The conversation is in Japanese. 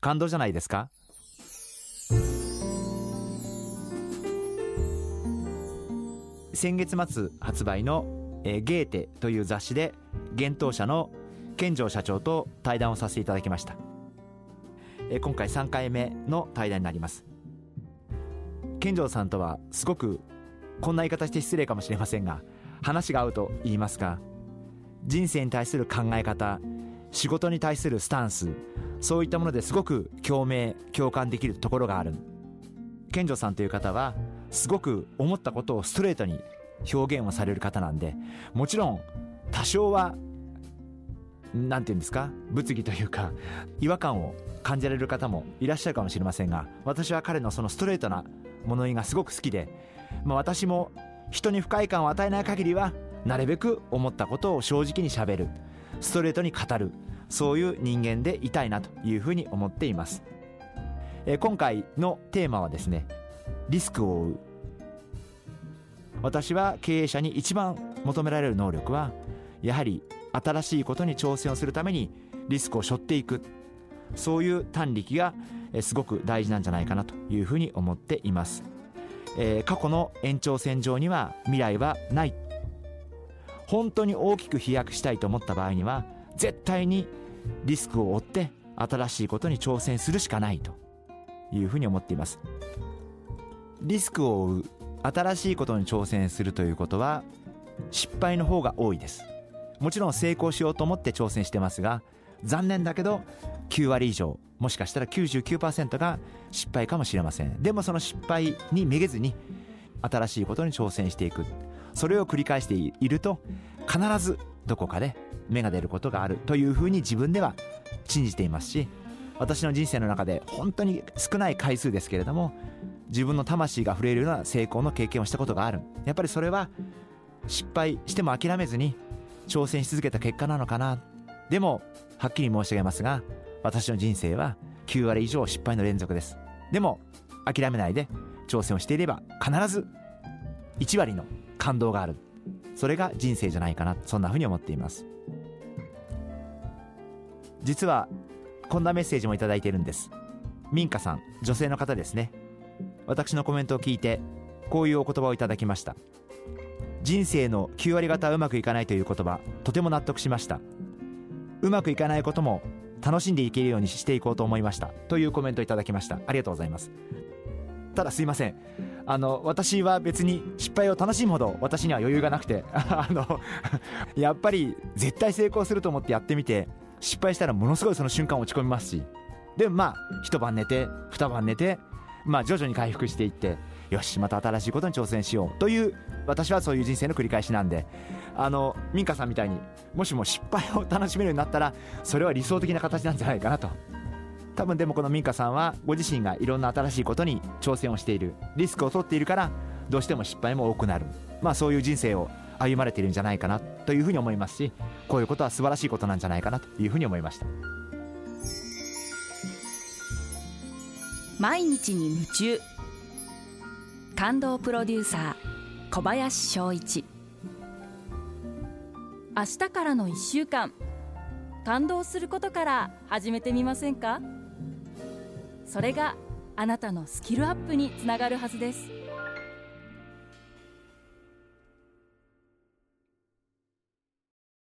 感動じゃないですか？先月末発売の、えー、ゲーテという雑誌で幻冬舎の健城社長と対談をさせていただきました、えー、今回3回目の対談になります。健城さんとはすごくこんな言い方して失礼かもしれませんが話が合うと言いますか人生に対する考え方仕事に対するスタンスそういったものですごく共鳴共感できるところがある。健城さんという方はすごく思ったことをストレートに表現をされる方なんでもちろん多少は何て言うんですか物議というか違和感を感じられる方もいらっしゃるかもしれませんが私は彼のそのストレートな物言いがすごく好きで、まあ、私も人に不快感を与えない限りはなるべく思ったことを正直にしゃべる。ストレートに語る。そういう人間でいたいなというふうに思っています、えー、今回のテーマはですねリスクを負う。私は経営者に一番求められる能力はやはり新しいことに挑戦をするためにリスクを背負っていく。そういう短力がすごく大事なんじゃないかなというふうに思っています、えー、過去の延長線上には未来はない。本当に大きく飛躍したいと思った場合には絶対にリスクを負って新しいことに挑戦するしかないというふうに思っています。リスクを負う新しいことに挑戦するということは失敗の方が多いです。もちろん成功しようと思って挑戦してますが残念だけど9割以上もしかしたら99%が失敗かもしれません。でもその失敗にめげずに新しいことに挑戦していく。それを繰り返していると必ずどこかで芽が出ることがあるというふうに自分では信じていますし私の人生の中で本当に少ない回数ですけれども自分の魂が触れるような成功の経験をしたことがある。やっぱりそれは失敗しても諦めずに挑戦し続けた結果なのかな。でもはっきり申し上げますが私の人生は9割以上失敗の連続です。でも諦めないで挑戦をしていれば必ず1割の感動がある。それが人生じゃないかな。そんなふうに思っています。実はこんなメッセージも頂いてるんです。民家さん女性の方ですね。私のコメントを聞いてこういうお言葉をいただきました。人生の9割方うまくいかないという言葉とても納得しました。うまくいかないことも楽しんでいけるようにしていこうと思いました。というコメントをいただきました。ありがとうございます。ただすいません。あの私は別に失敗を楽しむほど私には余裕がなくて あのやっぱり絶対成功すると思ってやってみて失敗したらものすごいその瞬間落ち込みますし。でもまあ一晩寝て二晩寝てまあ徐々に回復していってよしまた新しいことに挑戦しようという私はそういう人生の繰り返しなんで。あの民家さんみたいにもしも失敗を楽しめるようになったらそれは理想的な形なんじゃないかなと。多分でもこの民家さんはご自身がいろんな新しいことに挑戦をしている。リスクを取っているからどうしても失敗も多くなる。まあそういう人生を歩まれているんじゃないかなというふうに思いますしこういうことは素晴らしいことなんじゃないかなというふうに思いました。毎日に夢中。感動プロデューサー小林翔一。明日からの1週間感動することから始めてみませんか？それがあなたのスキルアップにつながるはずです。